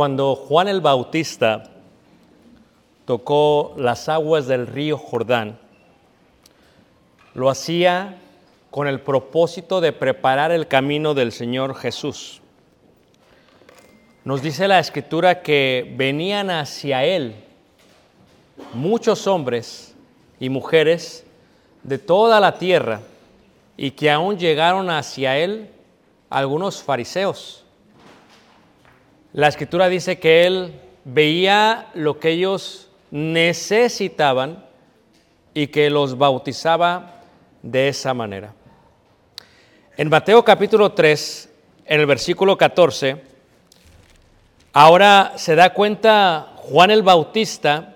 Cuando Juan el Bautista tocó las aguas del río Jordán, lo hacía con el propósito de preparar el camino del Señor Jesús. Nos dice la escritura que venían hacia él muchos hombres y mujeres de toda la tierra y que aún llegaron hacia él algunos fariseos. La escritura dice que él veía lo que ellos necesitaban y que los bautizaba de esa manera. En Mateo capítulo 3, en el versículo 14, ahora se da cuenta Juan el Bautista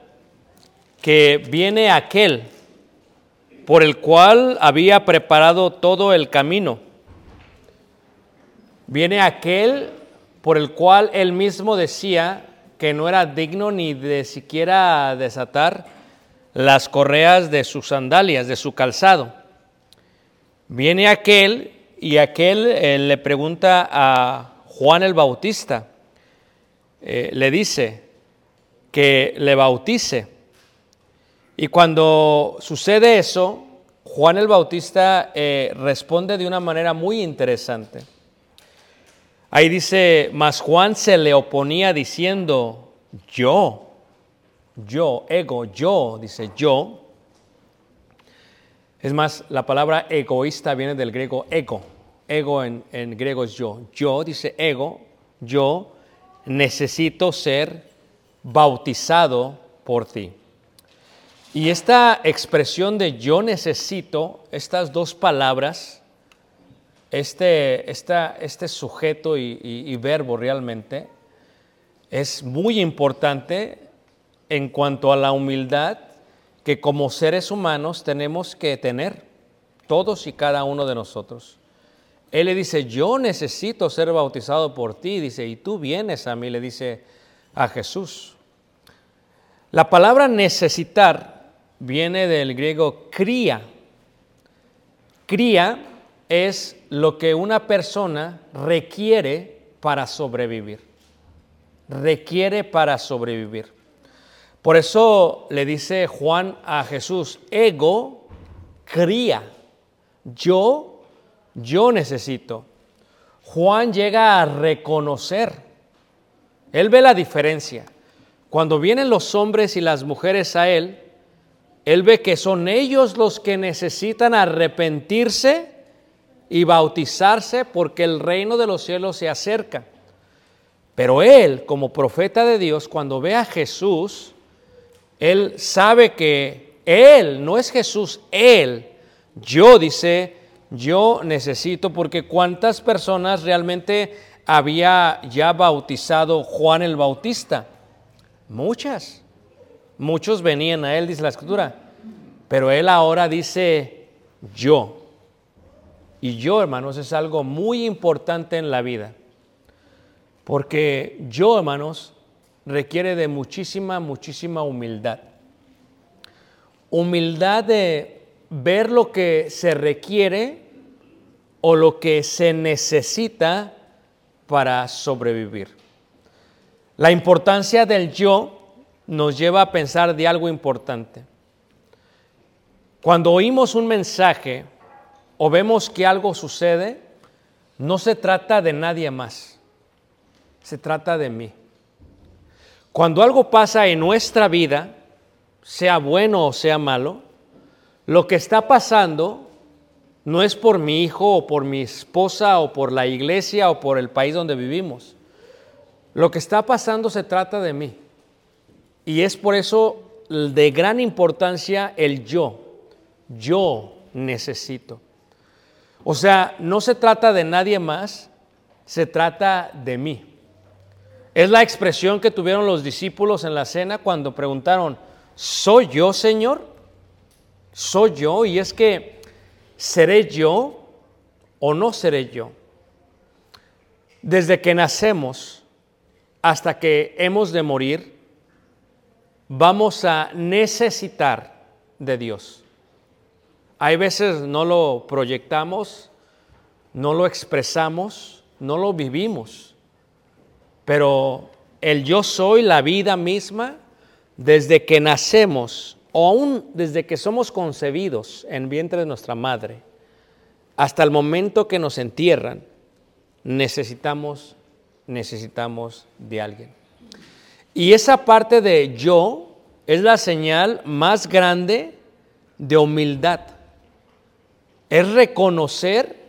que viene aquel por el cual había preparado todo el camino. Viene aquel por el cual él mismo decía que no era digno ni de siquiera desatar las correas de sus sandalias, de su calzado. Viene aquel y aquel eh, le pregunta a Juan el Bautista, eh, le dice que le bautice. Y cuando sucede eso, Juan el Bautista eh, responde de una manera muy interesante. Ahí dice, mas Juan se le oponía diciendo, yo, yo, ego, yo, dice yo. Es más, la palabra egoísta viene del griego ego. Ego en, en griego es yo. Yo, dice ego, yo necesito ser bautizado por ti. Y esta expresión de yo necesito, estas dos palabras, este, esta- este sujeto y, y- verbo realmente, es muy importante en cuanto a la humildad que como seres humanos tenemos que tener, todos y cada uno de nosotros. Él le dice, yo necesito ser bautizado por ti, dice, y tú vienes a mí, le dice a Jesús. La palabra necesitar viene del griego cría. Cría es lo que una persona requiere para sobrevivir. Requiere para sobrevivir. Por eso le dice Juan a Jesús, ego cría. Yo, yo necesito. Juan llega a reconocer. Él ve la diferencia. Cuando vienen los hombres y las mujeres a él, él ve que son ellos los que necesitan arrepentirse y bautizarse porque el reino de los cielos se acerca. Pero él, como profeta de Dios, cuando ve a Jesús, él sabe que él, no es Jesús, él, yo dice, yo necesito, porque cuántas personas realmente había ya bautizado Juan el Bautista. Muchas. Muchos venían a él, dice la escritura. Pero él ahora dice yo. Y yo, hermanos, es algo muy importante en la vida. Porque yo, hermanos, requiere de muchísima, muchísima humildad. Humildad de ver lo que se requiere o lo que se necesita para sobrevivir. La importancia del yo nos lleva a pensar de algo importante. Cuando oímos un mensaje o vemos que algo sucede, no se trata de nadie más, se trata de mí. Cuando algo pasa en nuestra vida, sea bueno o sea malo, lo que está pasando no es por mi hijo o por mi esposa o por la iglesia o por el país donde vivimos. Lo que está pasando se trata de mí. Y es por eso de gran importancia el yo. Yo necesito. O sea, no se trata de nadie más, se trata de mí. Es la expresión que tuvieron los discípulos en la cena cuando preguntaron, ¿soy yo, Señor? ¿Soy yo? Y es que, ¿seré yo o no seré yo? Desde que nacemos hasta que hemos de morir, vamos a necesitar de Dios. Hay veces no lo proyectamos, no lo expresamos, no lo vivimos, pero el yo soy, la vida misma, desde que nacemos o aún desde que somos concebidos en vientre de nuestra madre, hasta el momento que nos entierran, necesitamos, necesitamos de alguien. Y esa parte de yo es la señal más grande de humildad. Es reconocer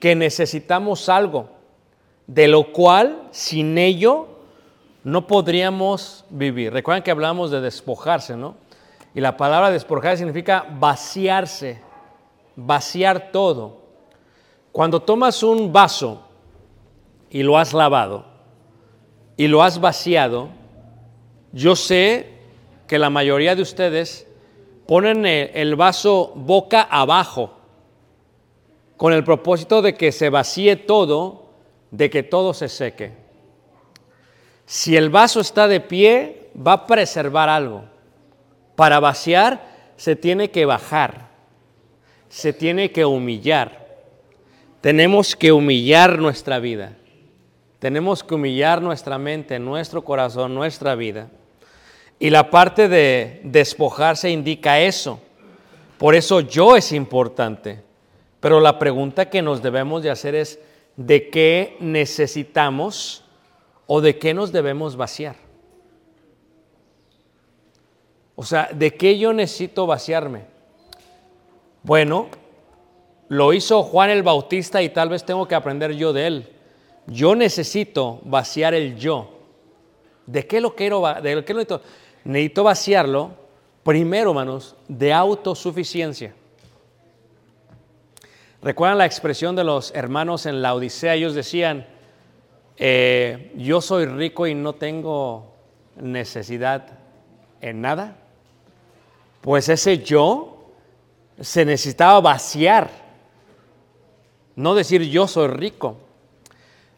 que necesitamos algo, de lo cual sin ello no podríamos vivir. Recuerden que hablamos de despojarse, ¿no? Y la palabra despojar significa vaciarse, vaciar todo. Cuando tomas un vaso y lo has lavado y lo has vaciado, yo sé que la mayoría de ustedes ponen el vaso boca abajo con el propósito de que se vacíe todo, de que todo se seque. Si el vaso está de pie, va a preservar algo. Para vaciar se tiene que bajar, se tiene que humillar. Tenemos que humillar nuestra vida. Tenemos que humillar nuestra mente, nuestro corazón, nuestra vida. Y la parte de despojarse indica eso. Por eso yo es importante. Pero la pregunta que nos debemos de hacer es, ¿de qué necesitamos o de qué nos debemos vaciar? O sea, ¿de qué yo necesito vaciarme? Bueno, lo hizo Juan el Bautista y tal vez tengo que aprender yo de él. Yo necesito vaciar el yo. ¿De qué lo quiero? ¿De lo necesito? necesito vaciarlo, primero, hermanos, de autosuficiencia. ¿Recuerdan la expresión de los hermanos en la Odisea? Ellos decían, eh, yo soy rico y no tengo necesidad en nada. Pues ese yo se necesitaba vaciar, no decir yo soy rico.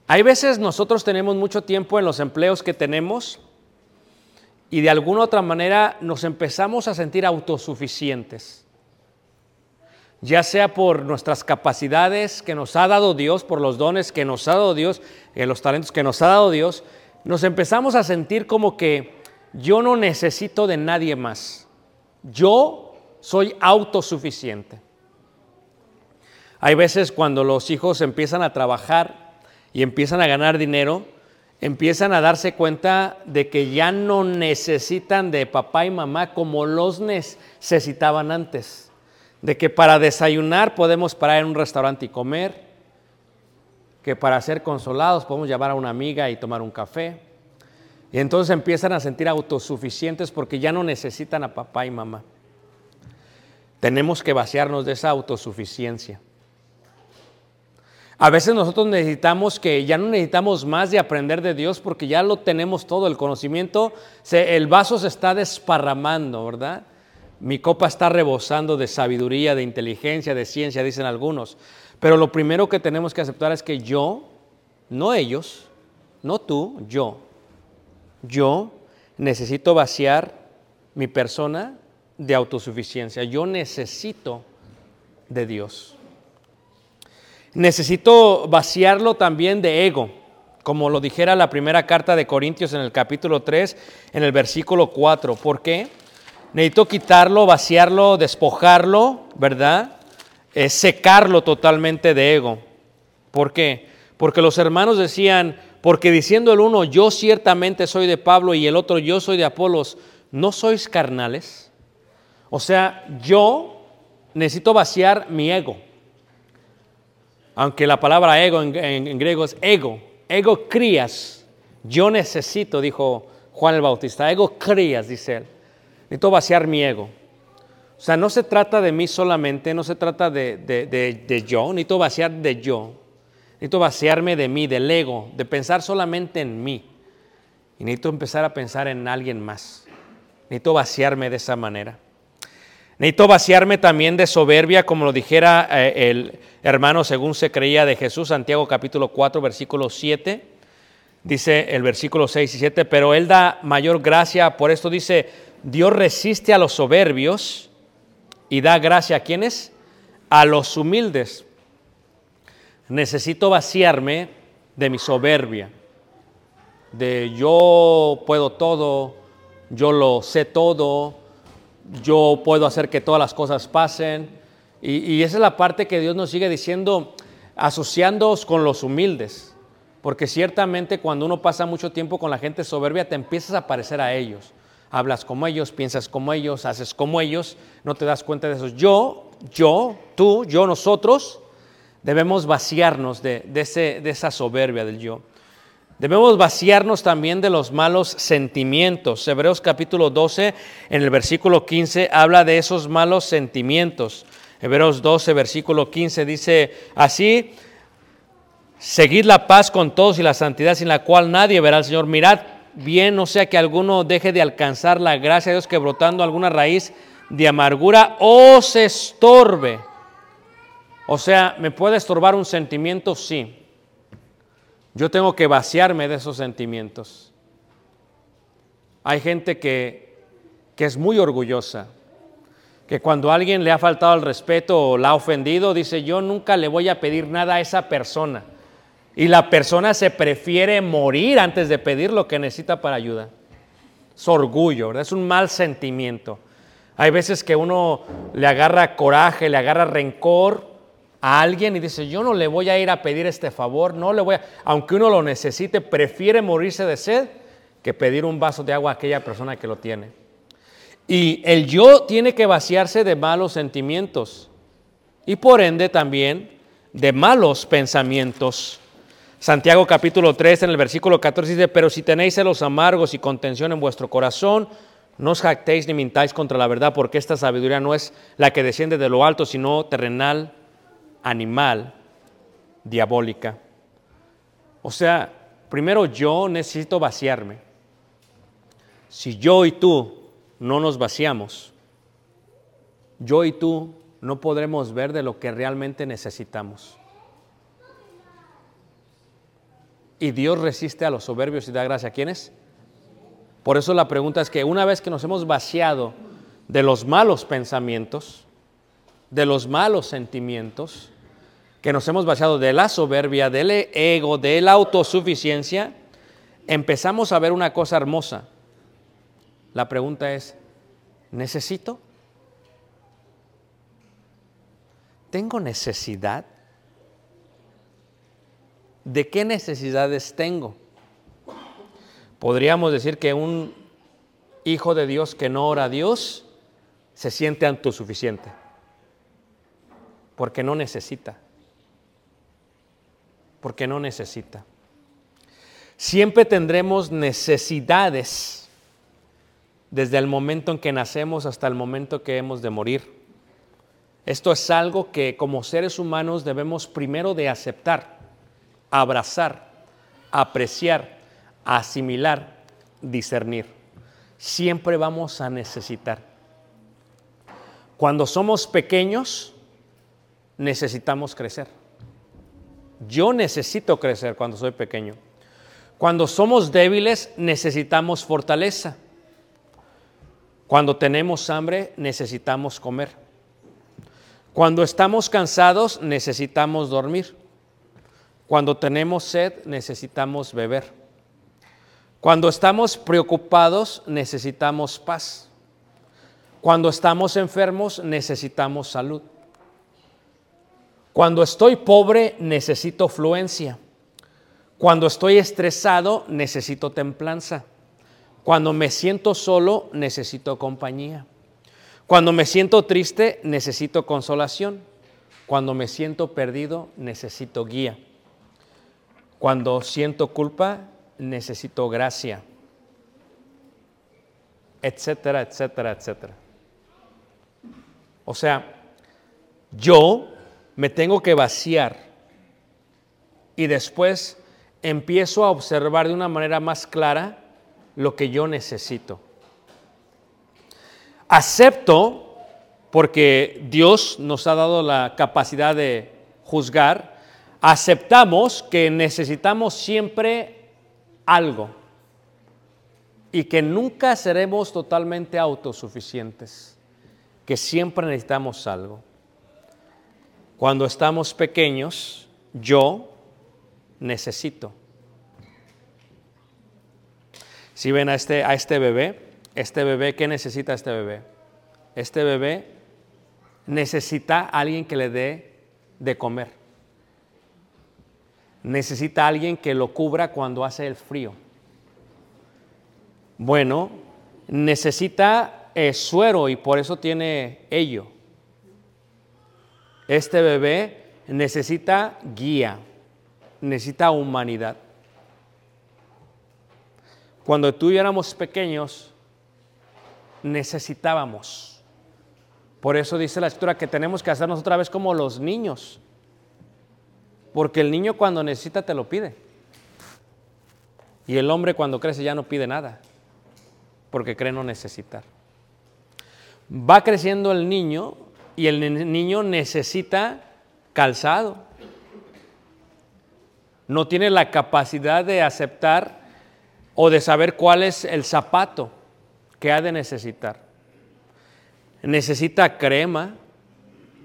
Hay veces nosotros tenemos mucho tiempo en los empleos que tenemos y de alguna u otra manera nos empezamos a sentir autosuficientes, ya sea por nuestras capacidades que nos ha dado Dios, por los dones que nos ha dado Dios, eh, los talentos que nos ha dado Dios, nos empezamos a sentir como que yo no necesito de nadie más. Yo soy autosuficiente. Hay veces cuando los hijos empiezan a trabajar y empiezan a ganar dinero, empiezan a darse cuenta de que ya no necesitan de papá y mamá como los necesitaban antes. De que para desayunar podemos parar en un restaurante y comer, que para ser consolados podemos llamar a una amiga y tomar un café. Y entonces empiezan a sentir autosuficientes porque ya no necesitan a papá y mamá. Tenemos que vaciarnos de esa autosuficiencia. A veces nosotros necesitamos que ya no necesitamos más de aprender de Dios porque ya lo tenemos todo, el conocimiento, se- el vaso se está desparramando, ¿verdad? Mi copa está rebosando de sabiduría, de inteligencia, de ciencia, dicen algunos. Pero lo primero que tenemos que aceptar es que yo, no ellos, no tú, yo, yo necesito vaciar mi persona de autosuficiencia. Yo necesito de Dios. Necesito vaciarlo también de ego, como lo dijera la primera carta de Corintios en el capítulo 3, en el versículo 4. ¿Por qué? Necesito quitarlo, vaciarlo, despojarlo, ¿verdad? Eh, secarlo totalmente de ego. ¿Por qué? Porque los hermanos decían, porque diciendo el uno, yo ciertamente soy de Pablo y el otro, yo soy de Apolos, ¿no sois carnales? O sea, yo necesito vaciar mi ego. Aunque la palabra ego en, en- en griego es ego, ego crías. Yo necesito, dijo Juan el Bautista, ego crías, dice él. Necesito vaciar mi ego. O sea, no se trata de mí solamente, no se trata de, de- de- de yo, necesito vaciar de yo. Necesito vaciarme de mí, del ego, de pensar solamente en mí. Y necesito empezar a pensar en alguien más. Necesito vaciarme de esa manera. Necesito vaciarme también de soberbia, como lo dijera eh, el hermano según se creía de Jesús, Santiago capítulo 4, versículo 7. Dice el versículo 6 y 7, pero Él da mayor gracia, por esto dice, Dios resiste a los soberbios y da gracia a quienes? A los humildes. Necesito vaciarme de mi soberbia, de yo puedo todo, yo lo sé todo, yo puedo hacer que todas las cosas pasen. Y, esa es la parte que Dios nos sigue diciendo, asociándoos con los humildes. Porque ciertamente cuando uno pasa mucho tiempo con la gente soberbia, te empiezas a parecer a ellos. Hablas como ellos, piensas como ellos, haces como ellos, no te das cuenta de eso. Yo, yo, tú, yo, nosotros, debemos vaciarnos de, de ese, de esa soberbia del yo. Debemos vaciarnos también de los malos sentimientos. Hebreos capítulo 12, en el versículo 15, habla de esos malos sentimientos. Hebreos 12, versículo 15 dice así, seguid la paz con todos y la santidad sin la cual nadie verá al Señor. Mirad bien, no sea que alguno deje de alcanzar la gracia de Dios que brotando alguna raíz de amargura os estorbe. O sea, ¿me puede estorbar un sentimiento? Sí. Yo tengo que vaciarme de esos sentimientos. Hay gente que, que es muy orgullosa, que cuando alguien le ha faltado el respeto o la ha ofendido, dice, yo nunca le voy a pedir nada a esa persona. Y la persona se prefiere morir antes de pedir lo que necesita para ayuda. Es orgullo, ¿verdad? Es un mal sentimiento. Hay veces que uno le agarra coraje, le agarra rencor a alguien y dice, yo no le voy a ir a pedir este favor, no le voy a, aunque uno lo necesite, prefiere morirse de sed que pedir un vaso de agua a aquella persona que lo tiene. Y el yo tiene que vaciarse de malos sentimientos y por ende también de malos pensamientos. Santiago capítulo 3 en el versículo 14 dice, pero si tenéis celos amargos y contención en vuestro corazón, no os jactéis ni mintáis contra la verdad, porque esta sabiduría no es la que desciende de lo alto, sino terrenal, animal, diabólica. O sea, primero yo necesito vaciarme. Si yo y tú no nos vaciamos, yo y tú no podremos ver de lo que realmente necesitamos. Y Dios resiste a los soberbios y da gracia a quienes. Por eso la pregunta es que una vez que nos hemos vaciado de los malos pensamientos, de los malos sentimientos, que nos hemos vaciado de la soberbia, del ego, de la autosuficiencia, empezamos a ver una cosa hermosa. La pregunta es, ¿necesito? ¿Tengo necesidad? ¿De qué necesidades tengo? Podríamos decir que un hijo de Dios que no ora a Dios se siente autosuficiente. Porque no necesita. Porque no necesita. Siempre tendremos necesidades desde el momento en que nacemos hasta el momento que hemos de morir. Esto es algo que como seres humanos debemos primero de aceptar, abrazar, apreciar, asimilar, discernir. Siempre vamos a necesitar. Cuando somos pequeños, necesitamos crecer. Yo necesito crecer cuando soy pequeño. Cuando somos débiles, necesitamos fortaleza. Cuando tenemos hambre, necesitamos comer. Cuando estamos cansados, necesitamos dormir. Cuando tenemos sed, necesitamos beber. Cuando estamos preocupados, necesitamos paz. Cuando estamos enfermos, necesitamos salud. Cuando estoy pobre, necesito fluencia. Cuando estoy estresado, necesito templanza. Cuando me siento solo, necesito compañía. Cuando me siento triste, necesito consolación. Cuando me siento perdido, necesito guía. Cuando siento culpa, necesito gracia. Etcétera, etcétera, etcétera. O sea, yo me tengo que vaciar y después empiezo a observar de una manera más clara lo que yo necesito. Acepto, porque Dios nos ha dado la capacidad de juzgar, aceptamos que necesitamos siempre algo y que nunca seremos totalmente autosuficientes, que siempre necesitamos algo. Cuando estamos pequeños, yo necesito. Si ven a este, a este bebé, este bebé, ¿qué necesita este bebé? Este bebé necesita a alguien que le dé de comer. Necesita alguien que lo cubra cuando hace el frío. Bueno, necesita eh, suero y por eso tiene ello. Este bebé necesita guía, necesita humanidad. Cuando tú y éramos pequeños, necesitábamos. Por eso dice la escritura que tenemos que hacernos otra vez como los niños. Porque el niño cuando necesita te lo pide. Y el hombre cuando crece ya no pide nada. Porque cree no necesitar. Va creciendo el niño y el niño necesita calzado. No tiene la capacidad de aceptar o de saber cuál es el zapato que ha de necesitar. Necesita crema,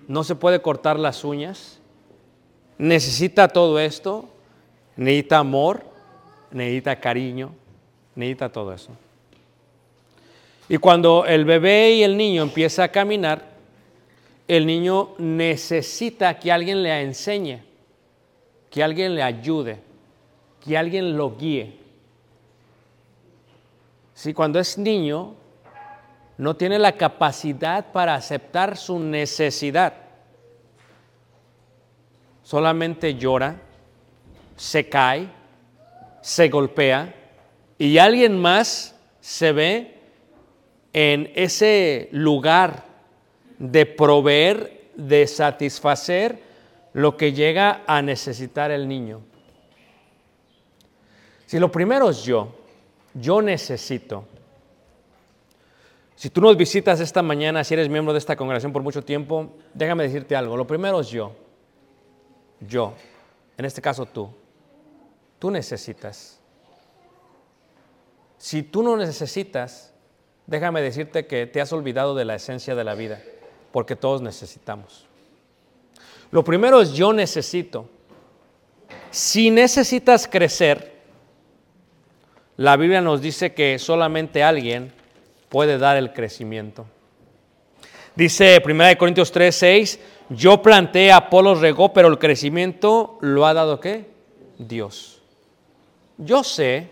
no se puede cortar las uñas, necesita todo esto, necesita amor, necesita cariño, necesita todo eso. Y cuando el bebé y el niño empieza a caminar, el niño necesita que alguien le enseñe, que alguien le ayude, que alguien lo guíe. Si cuando es niño no tiene la capacidad para aceptar su necesidad, solamente llora, se cae, se golpea y alguien más se ve en ese lugar de proveer, de satisfacer lo que llega a necesitar el niño. Si lo primero es yo, yo necesito. Si tú nos visitas esta mañana, si eres miembro de esta congregación por mucho tiempo, déjame decirte algo. Lo primero es yo. Yo. En este caso tú. Tú necesitas. Si tú no necesitas, déjame decirte que te has olvidado de la esencia de la vida, porque todos necesitamos. Lo primero es yo necesito. Si necesitas crecer, la Biblia nos dice que solamente alguien puede dar el crecimiento. Dice 1 Corintios 3, 6, yo planté, Apolo regó, pero el crecimiento lo ha dado qué? Dios. Yo sé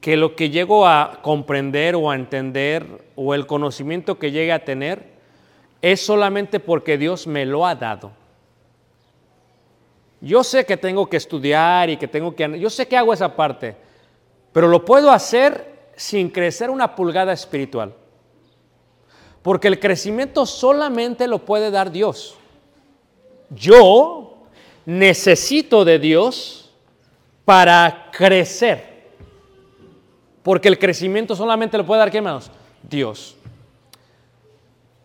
que lo que llego a comprender o a entender o el conocimiento que llegue a tener es solamente porque Dios me lo ha dado. Yo sé que tengo que estudiar y que tengo que... Yo sé que hago esa parte, pero lo puedo hacer sin crecer una pulgada espiritual. Porque el crecimiento solamente lo puede dar Dios. Yo necesito de Dios para crecer. Porque el crecimiento solamente lo puede dar, ¿qué hermanos? Dios.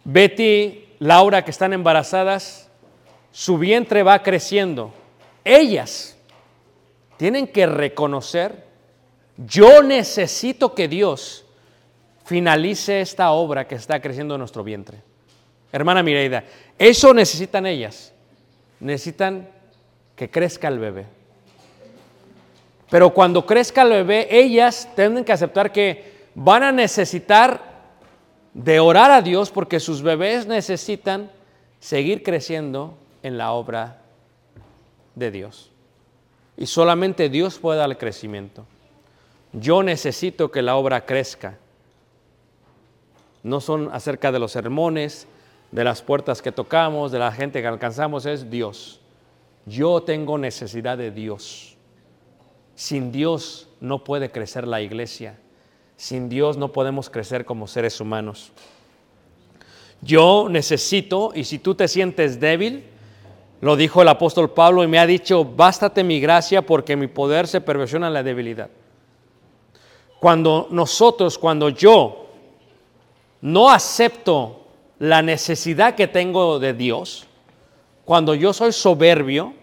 Betty, Laura, que están embarazadas, su vientre va creciendo. Ellas tienen que reconocer, yo necesito que Dios finalice esta obra que está creciendo en nuestro vientre. Hermana Mireida, eso necesitan ellas. Necesitan que crezca el bebé. Pero cuando crezca el bebé, ellas tienen que aceptar que van a necesitar de orar a Dios porque sus bebés necesitan seguir creciendo en la obra de Dios. Y solamente Dios puede dar el crecimiento. Yo necesito que la obra crezca. No son acerca de los sermones, de las puertas que tocamos, de la gente que alcanzamos, es Dios. Yo tengo necesidad de Dios. Sin Dios no puede crecer la iglesia. Sin Dios no podemos crecer como seres humanos. Yo necesito, y si tú te sientes débil, lo dijo el apóstol Pablo y me ha dicho, bástate mi gracia porque mi poder se perversiona en la debilidad. Cuando nosotros, cuando yo no acepto la necesidad que tengo de Dios, cuando yo soy soberbio,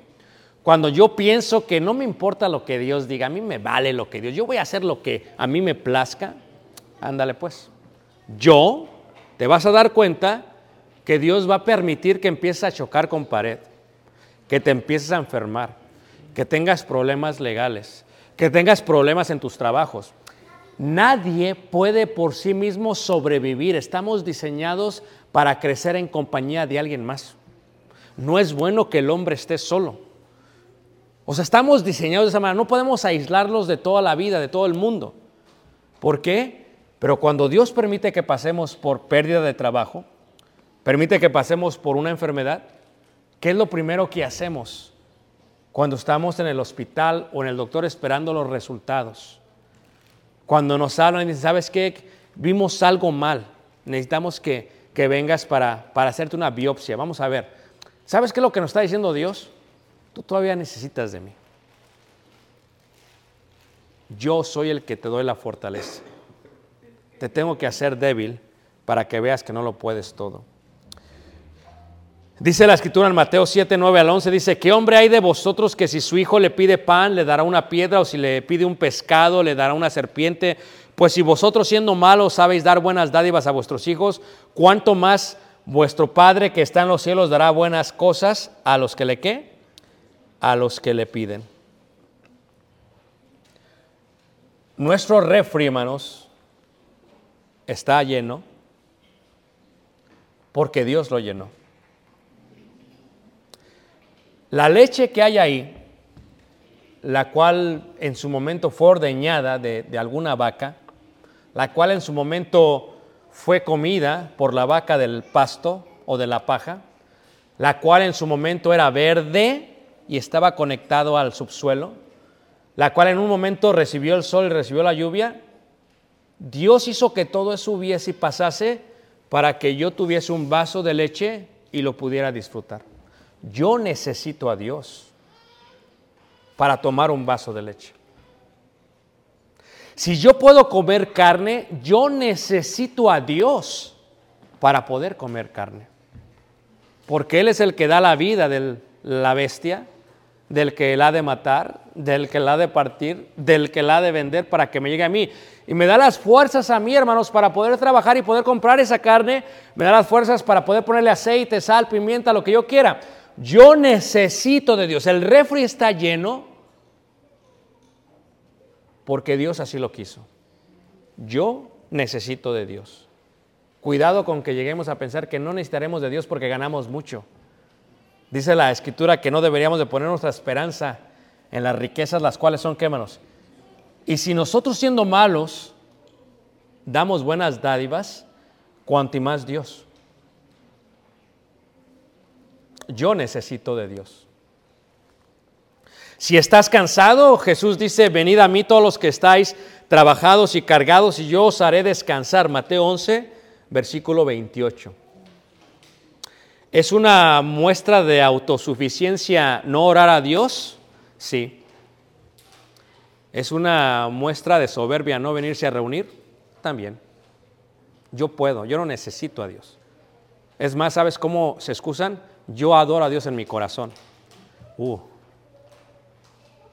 cuando yo pienso que no me importa lo que Dios diga, a mí me vale lo que Dios, yo voy a hacer lo que a mí me plazca, ándale pues. Yo, te vas a dar cuenta que Dios va a permitir que empieces a chocar con pared, que te empieces a enfermar, que tengas problemas legales, que tengas problemas en tus trabajos. Nadie puede por sí mismo sobrevivir. Estamos diseñados para crecer en compañía de alguien más. No es bueno que el hombre esté solo. O sea, estamos diseñados de esa manera. No podemos aislarlos de toda la vida, de todo el mundo. ¿Por qué? Pero cuando Dios permite que pasemos por pérdida de trabajo, permite que pasemos por una enfermedad, ¿qué es lo primero que hacemos cuando estamos en el hospital o en el doctor esperando los resultados? Cuando nos hablan y dicen, ¿sabes qué? Vimos algo mal. Necesitamos que, que vengas para, para hacerte una biopsia. Vamos a ver. ¿Sabes qué es lo que nos está diciendo Dios? Tú todavía necesitas de mí. Yo soy el que te doy la fortaleza. Te tengo que hacer débil para que veas que no lo puedes todo. Dice la escritura en Mateo 7, 9 al 11, dice, ¿qué hombre hay de vosotros que si su hijo le pide pan, le dará una piedra, o si le pide un pescado, le dará una serpiente? Pues si vosotros siendo malos sabéis dar buenas dádivas a vuestros hijos, ¿cuánto más vuestro Padre que está en los cielos dará buenas cosas a los que le qué? A los que le piden. Nuestro refri, hermanos, está lleno porque Dios lo llenó. La leche que hay ahí, la cual en su momento fue ordeñada de, alguna vaca, la cual en su momento fue comida por la vaca del pasto o de la paja, la cual en su momento era verde y estaba conectado al subsuelo, la cual en un momento recibió el sol y recibió la lluvia, Dios hizo que todo eso hubiese y pasase para que yo tuviese un vaso de leche y lo pudiera disfrutar. Yo necesito a Dios para tomar un vaso de leche. Si yo puedo comer carne, yo necesito a Dios para poder comer carne. Porque Él es el que da la vida de la bestia, del que la ha de matar, del que la ha de partir, del que la ha de vender para que me llegue a mí. Y me da las fuerzas a mí, hermanos, para poder trabajar y poder comprar esa carne. Me da las fuerzas para poder ponerle aceite, sal, pimienta, lo que yo quiera. Yo necesito de Dios. El refri está lleno porque Dios así lo quiso. Yo necesito de Dios. Cuidado con que lleguemos a pensar que no necesitaremos de Dios porque ganamos mucho. Dice la escritura que no deberíamos de poner nuestra esperanza en las riquezas, las cuales son, quémanos. Y si nosotros siendo malos damos buenas dádivas, cuanto más Dios. Yo necesito de Dios. Si estás cansado, Jesús dice, venid a mí todos los que estáis trabajados y cargados y yo os haré descansar. Mateo 11, versículo 28. ¿Es una muestra de autosuficiencia no orar a Dios? Sí. ¿Es una muestra de soberbia no venirse a reunir? También. Yo puedo, yo no necesito a Dios. Es más, ¿sabes cómo se excusan? Yo adoro a Dios en mi corazón. Uh,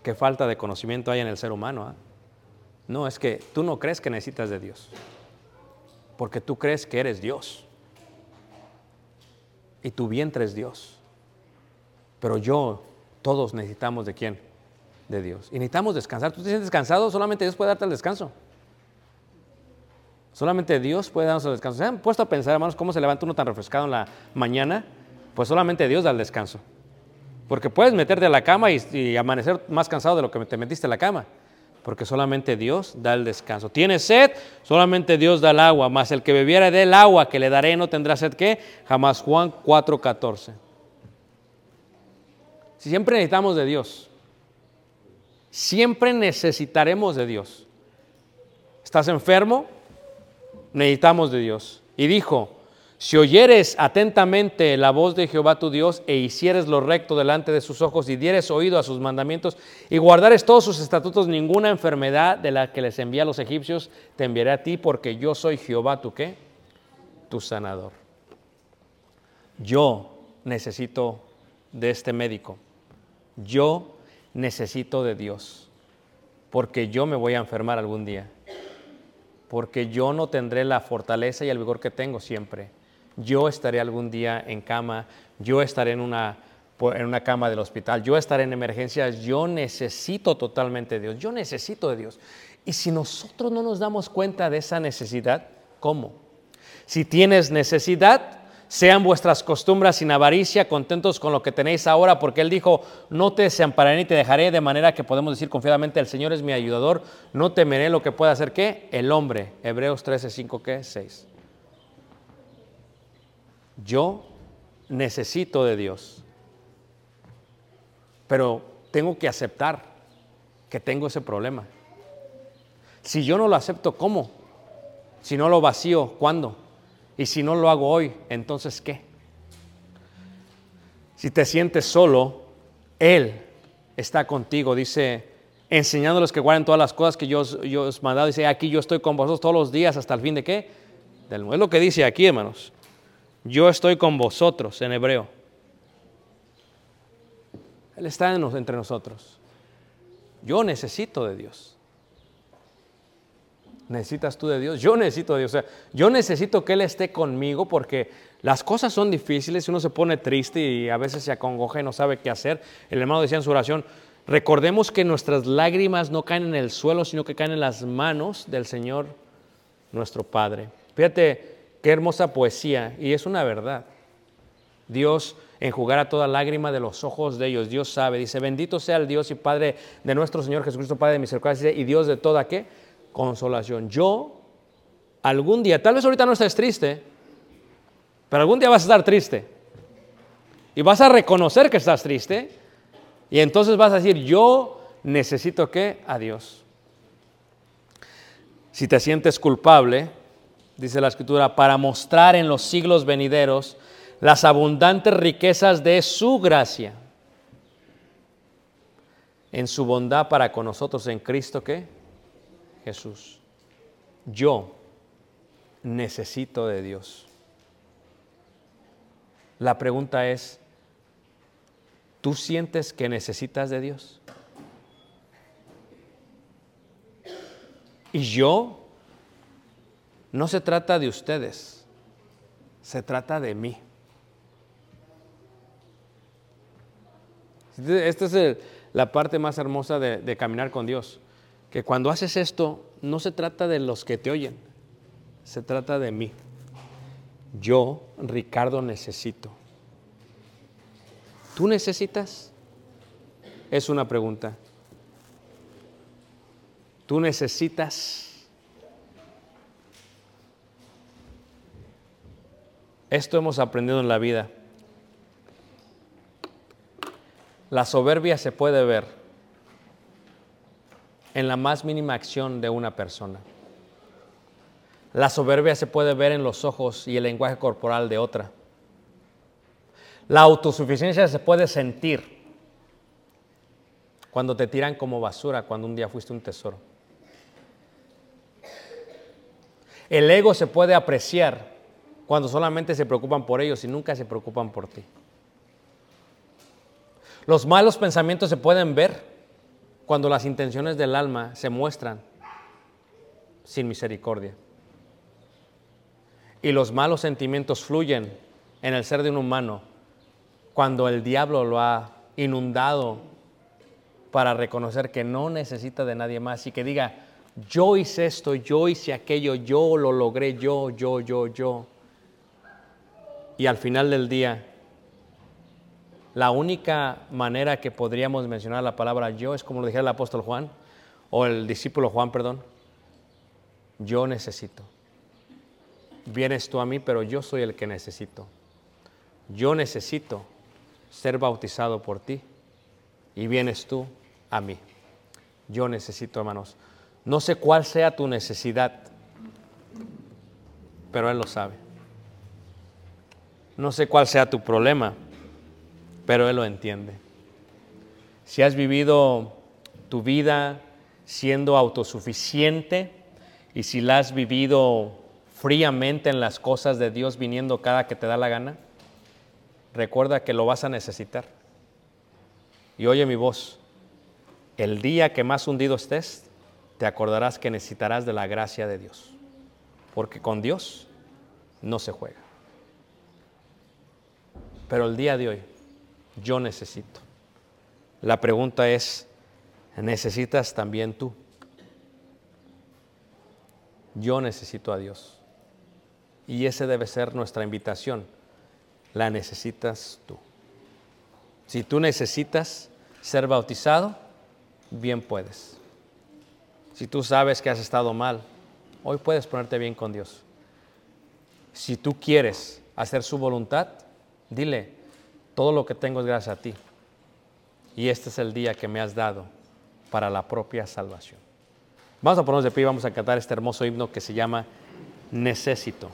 qué falta de conocimiento hay en el ser humano. ¿ah? No, es que tú no crees que necesitas de Dios, porque tú crees que eres Dios. Y tu vientre es Dios. Pero yo, todos necesitamos de quién? De Dios. Y necesitamos descansar. ¿Tú te sientes cansado? Solamente Dios puede darte el descanso. Solamente Dios puede darnos el descanso. ¿Se han puesto a pensar, hermanos, cómo se levanta uno tan refrescado en la mañana? Pues solamente Dios da el descanso. Porque puedes meterte a la cama y, amanecer más cansado de lo que te metiste a la cama. Porque solamente Dios da el descanso. ¿Tienes sed? Solamente Dios da el agua. Mas el que bebiera del agua que le daré no tendrá sed ¿qué? Jamás. Juan 4:14. Si siempre necesitamos de Dios. Siempre necesitaremos de Dios. ¿Estás enfermo? necesitamos de Dios. Y dijo, si oyeres atentamente la voz de Jehová tu Dios e hicieres lo recto delante de sus ojos y dieres oído a sus mandamientos y guardares todos sus estatutos, ninguna enfermedad de la que les envía a los egipcios te enviaré a ti, porque yo soy Jehová tu qué? Tu sanador. Yo necesito de este médico. Yo necesito de Dios, porque yo me voy a enfermar algún día porque yo no tendré la fortaleza y el vigor que tengo siempre. Yo estaré algún día en cama, yo estaré en una, en una cama del hospital, yo estaré en emergencias, yo necesito totalmente de Dios, yo necesito de Dios. Y si nosotros no nos damos cuenta de esa necesidad, ¿cómo? Si tienes necesidad, sean vuestras costumbres sin avaricia, contentos con lo que tenéis ahora, porque Él dijo, no te desampararé ni te dejaré, de manera que podemos decir confiadamente, el Señor es mi ayudador, no temeré lo que pueda hacer, ¿qué? El hombre. Hebreos 13, 5, ¿qué? 6. Yo necesito de Dios, pero tengo que aceptar que tengo ese problema. Si yo no lo acepto, ¿cómo? Si no lo vacío, ¿cuándo? Y si no lo hago hoy, entonces ¿qué? Si te sientes solo, Él está contigo, dice, enseñándoles que guarden todas las cosas que yo, os he mandado. Dice, aquí yo estoy con vosotros todos los días hasta el fin de qué? Del Es lo que dice aquí, hermanos. Yo estoy con vosotros en hebreo. Él está entre nosotros. Yo necesito de Dios. ¿Necesitas tú de Dios? Yo necesito de Dios. O sea, yo necesito que Él esté conmigo porque las cosas son difíciles uno se pone triste y a veces se acongoja y no sabe qué hacer. El hermano decía en su oración, recordemos que nuestras lágrimas no caen en el suelo, sino que caen en las manos del Señor nuestro Padre. Fíjate qué hermosa poesía y es una verdad. Dios enjugará toda lágrima de los ojos de ellos. Dios sabe, dice, bendito sea el Dios y Padre de nuestro Señor Jesucristo, Padre de misericordia y Dios de toda qué? consolación. Yo, algún día, tal vez ahorita no estés triste, pero algún día vas a estar triste. Y vas a reconocer que estás triste. Y entonces vas a decir, yo necesito que a Dios. Si te sientes culpable, dice la escritura, para mostrar en los siglos venideros las abundantes riquezas de su gracia, en su bondad para con nosotros en Cristo que Jesús. Yo necesito de Dios. La pregunta es, ¿tú sientes que necesitas de Dios? Y yo, no se trata de ustedes, se trata de mí. Esta es la parte más hermosa de, de caminar con Dios que cuando haces esto no se trata de los que te oyen, se trata de mí. Yo, Ricardo, necesito. ¿Tú necesitas? Es una pregunta. ¿Tú necesitas? Esto hemos aprendido en la vida. La soberbia se puede ver en la más mínima acción de una persona. La soberbia se puede ver en los ojos y el lenguaje corporal de otra. La autosuficiencia se puede sentir cuando te tiran como basura cuando un día fuiste un tesoro. El ego se puede apreciar cuando solamente se preocupan por ellos y nunca se preocupan por ti. Los malos pensamientos se pueden ver cuando las intenciones del alma se muestran sin misericordia. Y los malos sentimientos fluyen en el ser de un humano cuando el diablo lo ha inundado para reconocer que no necesita de nadie más y que diga, yo hice esto, yo hice aquello, yo lo logré, yo, yo, yo, yo. Y al final del día, la única manera que podríamos mencionar la palabra yo es como lo dijera el apóstol Juan, o el discípulo Juan, perdón, yo necesito. Vienes tú a mí, pero yo soy el que necesito. Yo necesito ser bautizado por ti y vienes tú a mí. Yo necesito, hermanos. No sé cuál sea tu necesidad, pero Él lo sabe. No sé cuál sea tu problema, pero Él lo entiende. Si has vivido tu vida siendo autosuficiente y si la has vivido fríamente en las cosas de Dios viniendo cada que te da la gana, recuerda que lo vas a necesitar. Y oye mi voz, el día que más hundido estés, te acordarás que necesitarás de la gracia de Dios, porque con Dios no se juega. Pero el día de hoy, yo necesito. La pregunta es, ¿necesitas también tú? Yo necesito a Dios. Y esa debe ser nuestra invitación. La necesitas tú. Si tú necesitas ser bautizado, bien puedes. Si tú sabes que has estado mal, hoy puedes ponerte bien con Dios. Si tú quieres hacer su voluntad, dile, todo lo que tengo es gracias a ti. Y este es el día que me has dado para la propia salvación. Vamos a ponernos de pie y vamos a cantar este hermoso himno que se llama Necesito.